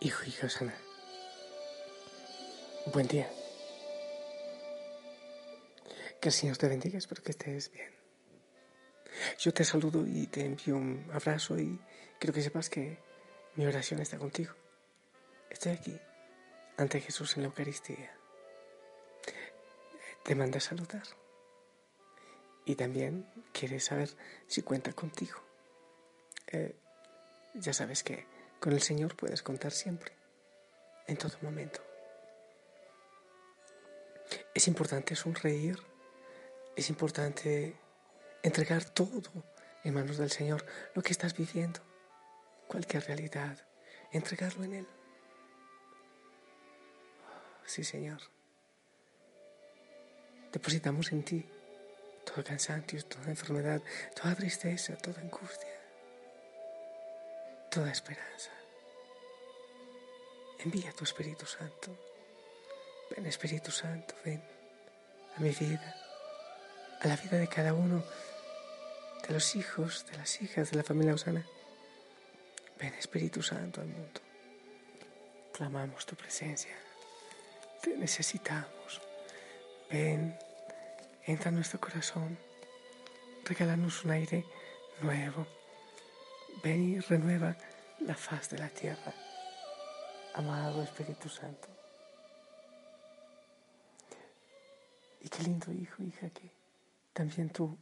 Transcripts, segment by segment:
Hijo y hija Sana, buen día. Que el Señor te bendiga, espero que estés bien. Yo te saludo y te envío un abrazo y quiero que sepas que mi oración está contigo. Estoy aquí ante Jesús en la Eucaristía. Te manda a saludar. Y también quiere saber si cuenta contigo. Eh, ya sabes que con el Señor puedes contar siempre, en todo momento. Es importante sonreír, es importante entregar todo en manos del Señor, lo que estás viviendo, cualquier realidad, entregarlo en Él. Sí, Señor. Depositamos en ti todo cansancio, toda enfermedad, toda tristeza, toda angustia toda esperanza. Envía tu Espíritu Santo. Ven Espíritu Santo, ven a mi vida, a la vida de cada uno de los hijos, de las hijas de la familia Osana. Ven Espíritu Santo al mundo. Clamamos tu presencia. Te necesitamos. Ven, entra en nuestro corazón. Regálanos un aire nuevo Ven y renueva la faz de la tierra, amado Espíritu Santo. Y qué lindo hijo, hija, que también tú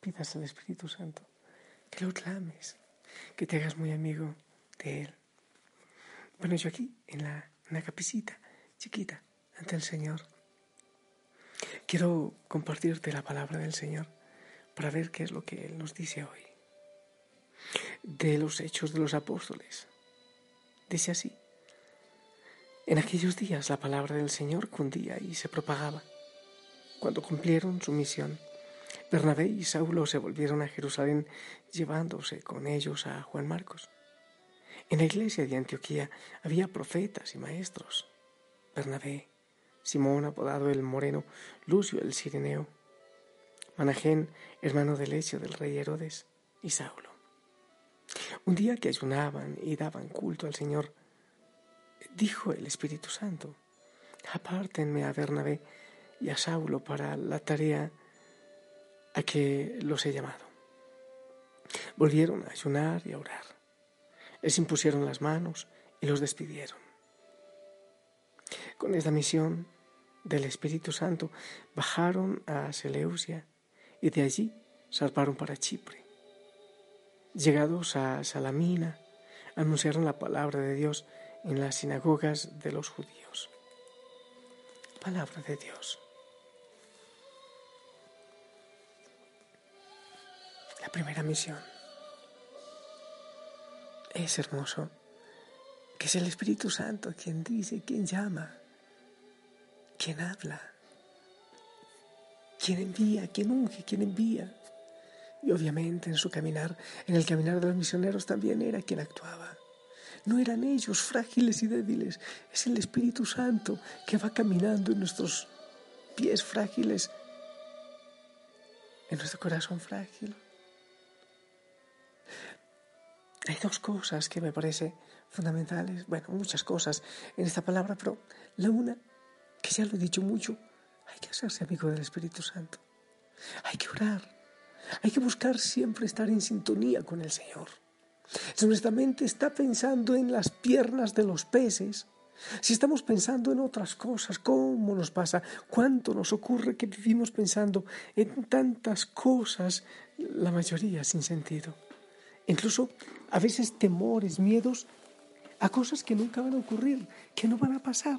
pidas al Espíritu Santo, que lo clames, que te hagas muy amigo de Él. Bueno, yo aquí, en la, en la capicita chiquita, ante el Señor, quiero compartirte la palabra del Señor para ver qué es lo que Él nos dice hoy de los hechos de los apóstoles. Dice así, en aquellos días la palabra del Señor cundía y se propagaba. Cuando cumplieron su misión, Bernabé y Saulo se volvieron a Jerusalén llevándose con ellos a Juan Marcos. En la iglesia de Antioquía había profetas y maestros. Bernabé, Simón apodado el Moreno, Lucio el Sireneo, Manajén, hermano de Lecio del rey Herodes, y Saulo. Un día que ayunaban y daban culto al Señor, dijo el Espíritu Santo, apártenme a Bernabé y a Saulo para la tarea a que los he llamado. Volvieron a ayunar y a orar. Les impusieron las manos y los despidieron. Con esta misión del Espíritu Santo bajaron a Seleucia y de allí zarparon para Chipre. Llegados a Salamina, anunciaron la palabra de Dios en las sinagogas de los judíos. Palabra de Dios. La primera misión. Es hermoso que es el Espíritu Santo quien dice, quien llama, quien habla, quien envía, quien unge, quien envía. Y obviamente en su caminar, en el caminar de los misioneros también era quien actuaba. No eran ellos frágiles y débiles, es el Espíritu Santo que va caminando en nuestros pies frágiles, en nuestro corazón frágil. Hay dos cosas que me parece fundamentales, bueno, muchas cosas en esta palabra, pero la una, que ya lo he dicho mucho, hay que hacerse amigo del Espíritu Santo. Hay que orar, hay que buscar siempre estar en sintonía con el Señor. Si nuestra mente está pensando en las piernas de los peces, si estamos pensando en otras cosas, ¿cómo nos pasa? ¿Cuánto nos ocurre que vivimos pensando en tantas cosas, la mayoría sin sentido? Incluso a veces temores, miedos a cosas que nunca van a ocurrir, que no van a pasar.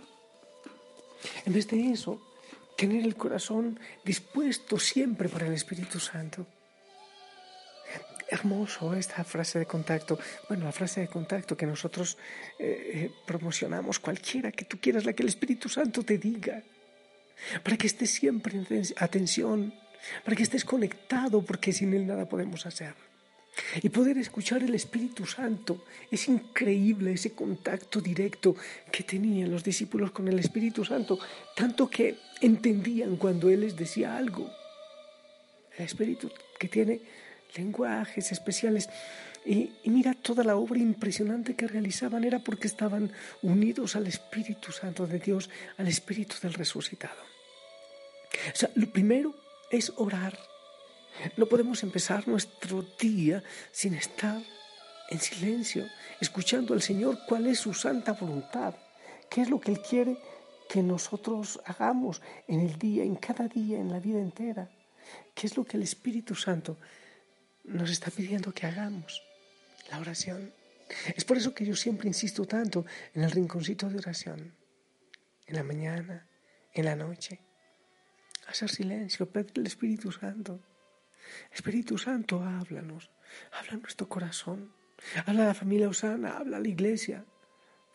En vez de eso, tener el corazón dispuesto siempre para el Espíritu Santo. Hermoso esta frase de contacto. Bueno, la frase de contacto que nosotros eh, eh, promocionamos, cualquiera que tú quieras, la que el Espíritu Santo te diga, para que estés siempre en atención, para que estés conectado, porque sin Él nada podemos hacer. Y poder escuchar el Espíritu Santo. Es increíble ese contacto directo que tenían los discípulos con el Espíritu Santo, tanto que entendían cuando Él les decía algo. El Espíritu que tiene lenguajes especiales. Y, mira toda la obra impresionante que realizaban era porque estaban unidos al Espíritu Santo de Dios, al Espíritu del resucitado. O sea, lo primero es orar no podemos empezar nuestro día sin estar en silencio, escuchando al Señor cuál es su santa voluntad, qué es lo que Él quiere que nosotros hagamos en el día, en cada día, en la vida entera, qué es lo que el Espíritu Santo nos está pidiendo que hagamos, la oración. Es por eso que yo siempre insisto tanto en el rinconcito de oración, en la mañana, en la noche. Hacer silencio, pedir al Espíritu Santo Espíritu Santo, háblanos, habla nuestro corazón, habla a la familia Osana, habla a la iglesia.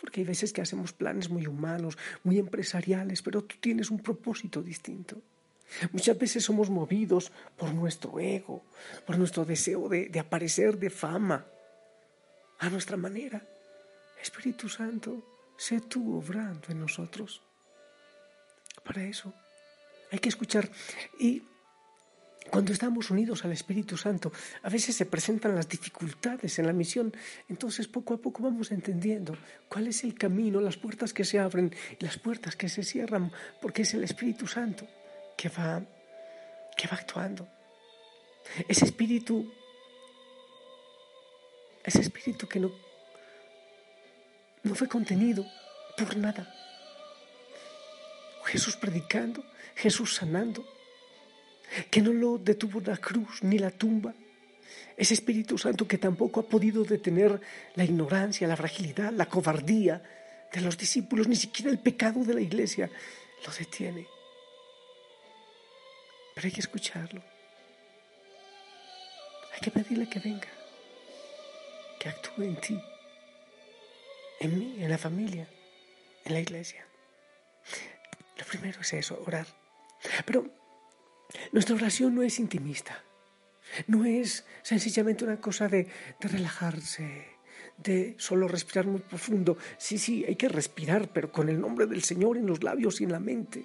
Porque hay veces que hacemos planes muy humanos, muy empresariales, pero tú tienes un propósito distinto. Muchas veces somos movidos por nuestro ego, por nuestro deseo de, aparecer de fama, a nuestra manera. Espíritu Santo, sé tú obrando en nosotros. Para eso hay que escuchar. Y cuando estamos unidos al Espíritu Santo, a veces se presentan las dificultades en la misión, entonces poco a poco vamos entendiendo cuál es el camino, las puertas que se abren y las puertas que se cierran, porque es el Espíritu Santo que va, que va actuando. Ese espíritu, ese espíritu que no, no fue contenido por nada. Jesús predicando, Jesús sanando, que no lo detuvo la cruz ni la tumba. Ese Espíritu Santo que tampoco ha podido detener la ignorancia, la fragilidad, la cobardía de los discípulos, ni siquiera el pecado de la iglesia lo detiene. Pero hay que escucharlo. Hay que pedirle que venga, que actúe en ti, en mí, en la familia, en la iglesia. Lo primero es eso, orar. Pero nuestra oración no es intimista, no es sencillamente una cosa de, relajarse, de solo respirar muy profundo. Sí, sí, hay que respirar, pero con el nombre del Señor en los labios y en la mente,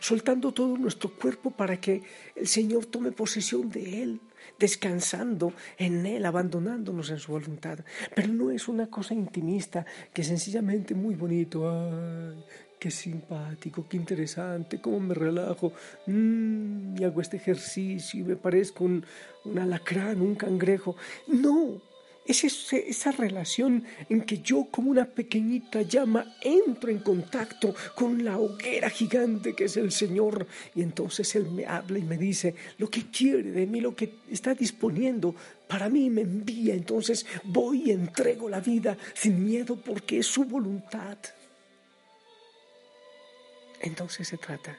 soltando todo nuestro cuerpo para que el Señor tome posesión de Él, descansando en Él, abandonándonos en su voluntad. Pero no es una cosa intimista que sencillamente muy bonito, ay, qué simpático, qué interesante, cómo me relajo, mm, y hago este ejercicio y me parezco un, un alacrán, un cangrejo. No, es esa relación en que yo como una pequeñita llama entro en contacto con la hoguera gigante que es el Señor. Y entonces Él me habla y me dice lo que quiere de mí, lo que está disponiendo para mí, me envía, entonces voy y entrego la vida sin miedo porque es su voluntad. Entonces se trata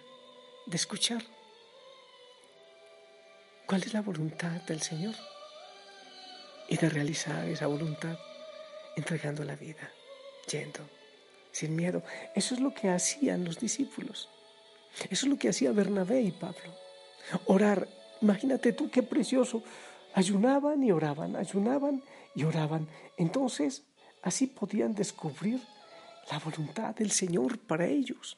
de escuchar cuál es la voluntad del Señor y de realizar esa voluntad entregando la vida, yendo sin miedo. Eso es lo que hacían los discípulos. Eso es lo que hacía Bernabé y Pablo. Orar, imagínate tú qué precioso. Ayunaban y oraban, ayunaban y oraban. Entonces, así podían descubrir la voluntad del Señor para ellos.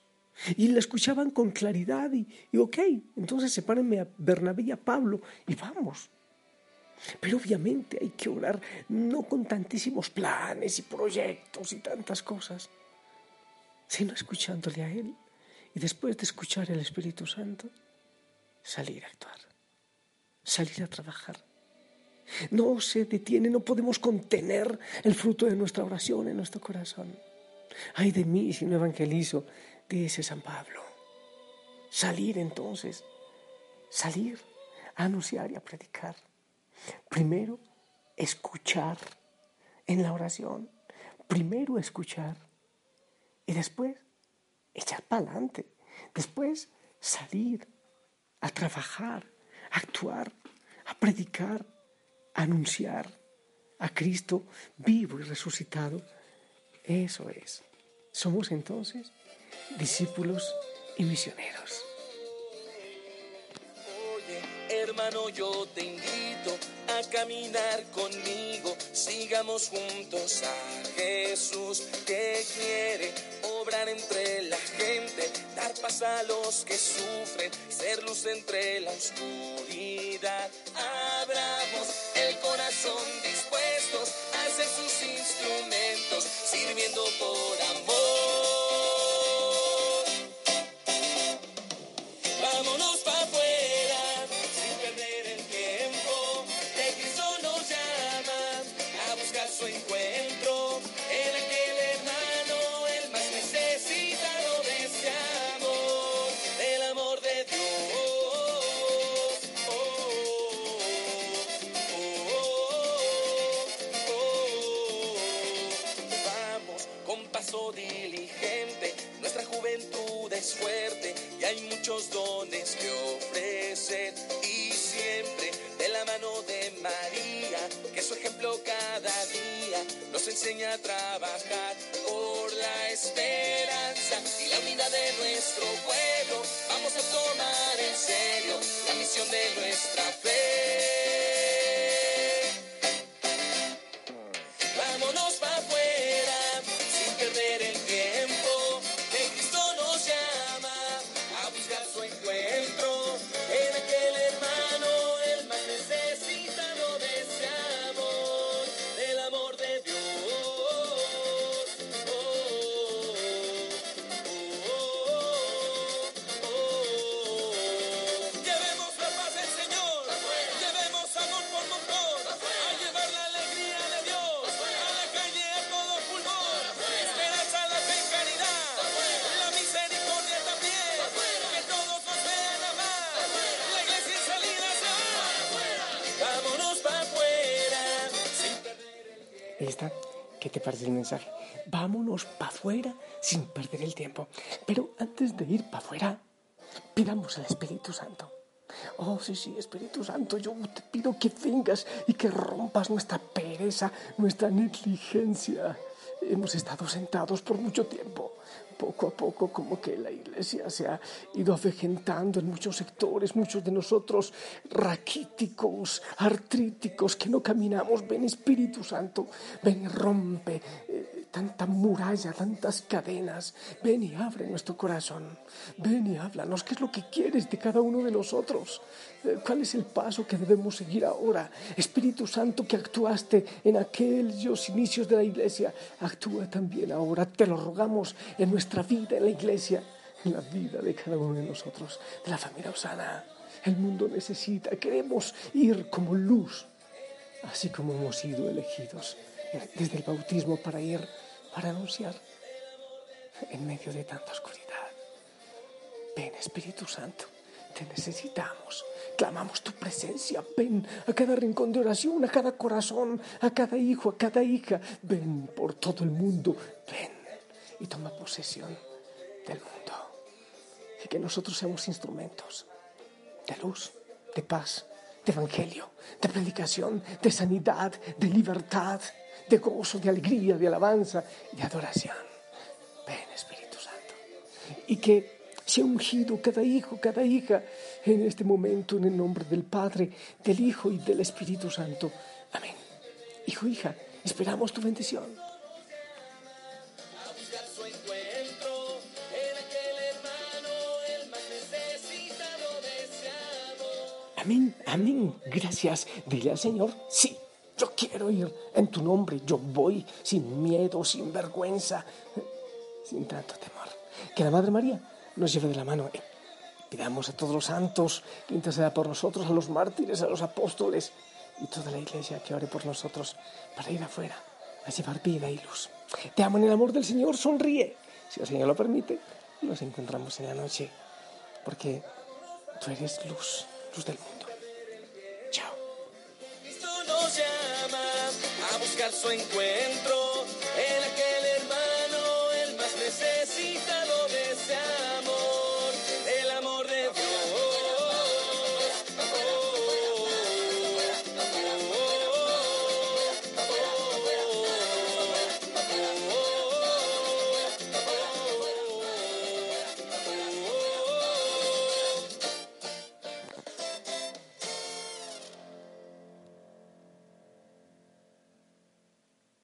Y la escuchaban con claridad y, ok, entonces sepárenme a Bernabé y a Pablo y vamos. Pero obviamente hay que orar no con tantísimos planes y proyectos y tantas cosas, sino escuchándole a Él y después de escuchar el Espíritu Santo, salir a actuar, salir a trabajar. No se detiene, no podemos contener el fruto de nuestra oración en nuestro corazón. Ay de mí si no evangelizo, dice San Pablo. Salir entonces, salir a anunciar y a predicar. Primero, escuchar en la oración. Primero escuchar y después echar para adelante. Después salir a trabajar, a actuar, a predicar, a anunciar a Cristo vivo y resucitado. Eso es. Somos entonces discípulos y misioneros. Hermano, yo te invito a caminar conmigo. Sigamos juntos a Jesús que quiere obrar entre la gente, dar paz a los que sufren, ser luz entre la oscuridad. Diligente, nuestra juventud es fuerte y hay muchos dones que ofrecer y siempre de la mano de María, que su ejemplo cada día nos enseña a trabajar por la esperanza y la unidad de nuestro pueblo. Vamos a tomar en serio la misión ¿Qué te parece el mensaje? Vámonos para afuera sin perder el tiempo. Pero antes de ir para afuera, pidamos al Espíritu Santo. Oh, sí, sí, Espíritu Santo, yo te pido que vengas y que rompas nuestra pereza, nuestra negligencia. Hemos estado sentados por mucho tiempo. Poco a poco, como que la iglesia se ha ido avejentando en muchos sectores, muchos de nosotros raquíticos, artríticos, que no caminamos. Ven, Espíritu Santo, ven rompe tanta muralla, tantas cadenas. Ven y abre nuestro corazón. Ven y háblanos. ¿Qué es lo que quieres de cada uno de nosotros? Eh, ¿Cuál es el paso que debemos seguir ahora? Espíritu Santo que actuaste en aquellos inicios de la iglesia, actúa también ahora. Te lo rogamos en nuestra vida, en la iglesia, en la vida de cada uno de nosotros, de la familia Osana. El mundo necesita, queremos ir como luz, así como hemos sido elegidos desde el bautismo para ir, para anunciar en medio de tanta oscuridad. Ven, Espíritu Santo, te necesitamos. Clamamos tu presencia. Ven a cada rincón de oración, a cada corazón, a cada hijo, a cada hija. Ven por todo el mundo. Ven y toma posesión del mundo. Y que nosotros seamos instrumentos de luz, de paz, de evangelio, de predicación, de sanidad, de libertad, de gozo, de alegría, de alabanza de adoración. Ven, Espíritu Santo. Y que sea ungido cada hijo, cada hija en este momento en el nombre del Padre, del Hijo y del Espíritu Santo. Amén. Hijo, hija, esperamos tu bendición. Amén, amén. Gracias. Dile al Señor, sí, yo quiero ir en tu nombre. Yo voy sin miedo, sin vergüenza, sin tanto temor. Que la Madre María nos lleve de la mano. Pidamos a todos los santos que interceda por nosotros, a los mártires, a los apóstoles y toda la iglesia que ore por nosotros para ir afuera a llevar vida y luz. Te amo en el amor del Señor, sonríe. Si el Señor lo permite, nos encontramos en la noche, porque tú eres luz, luz del mundo. Su encuentro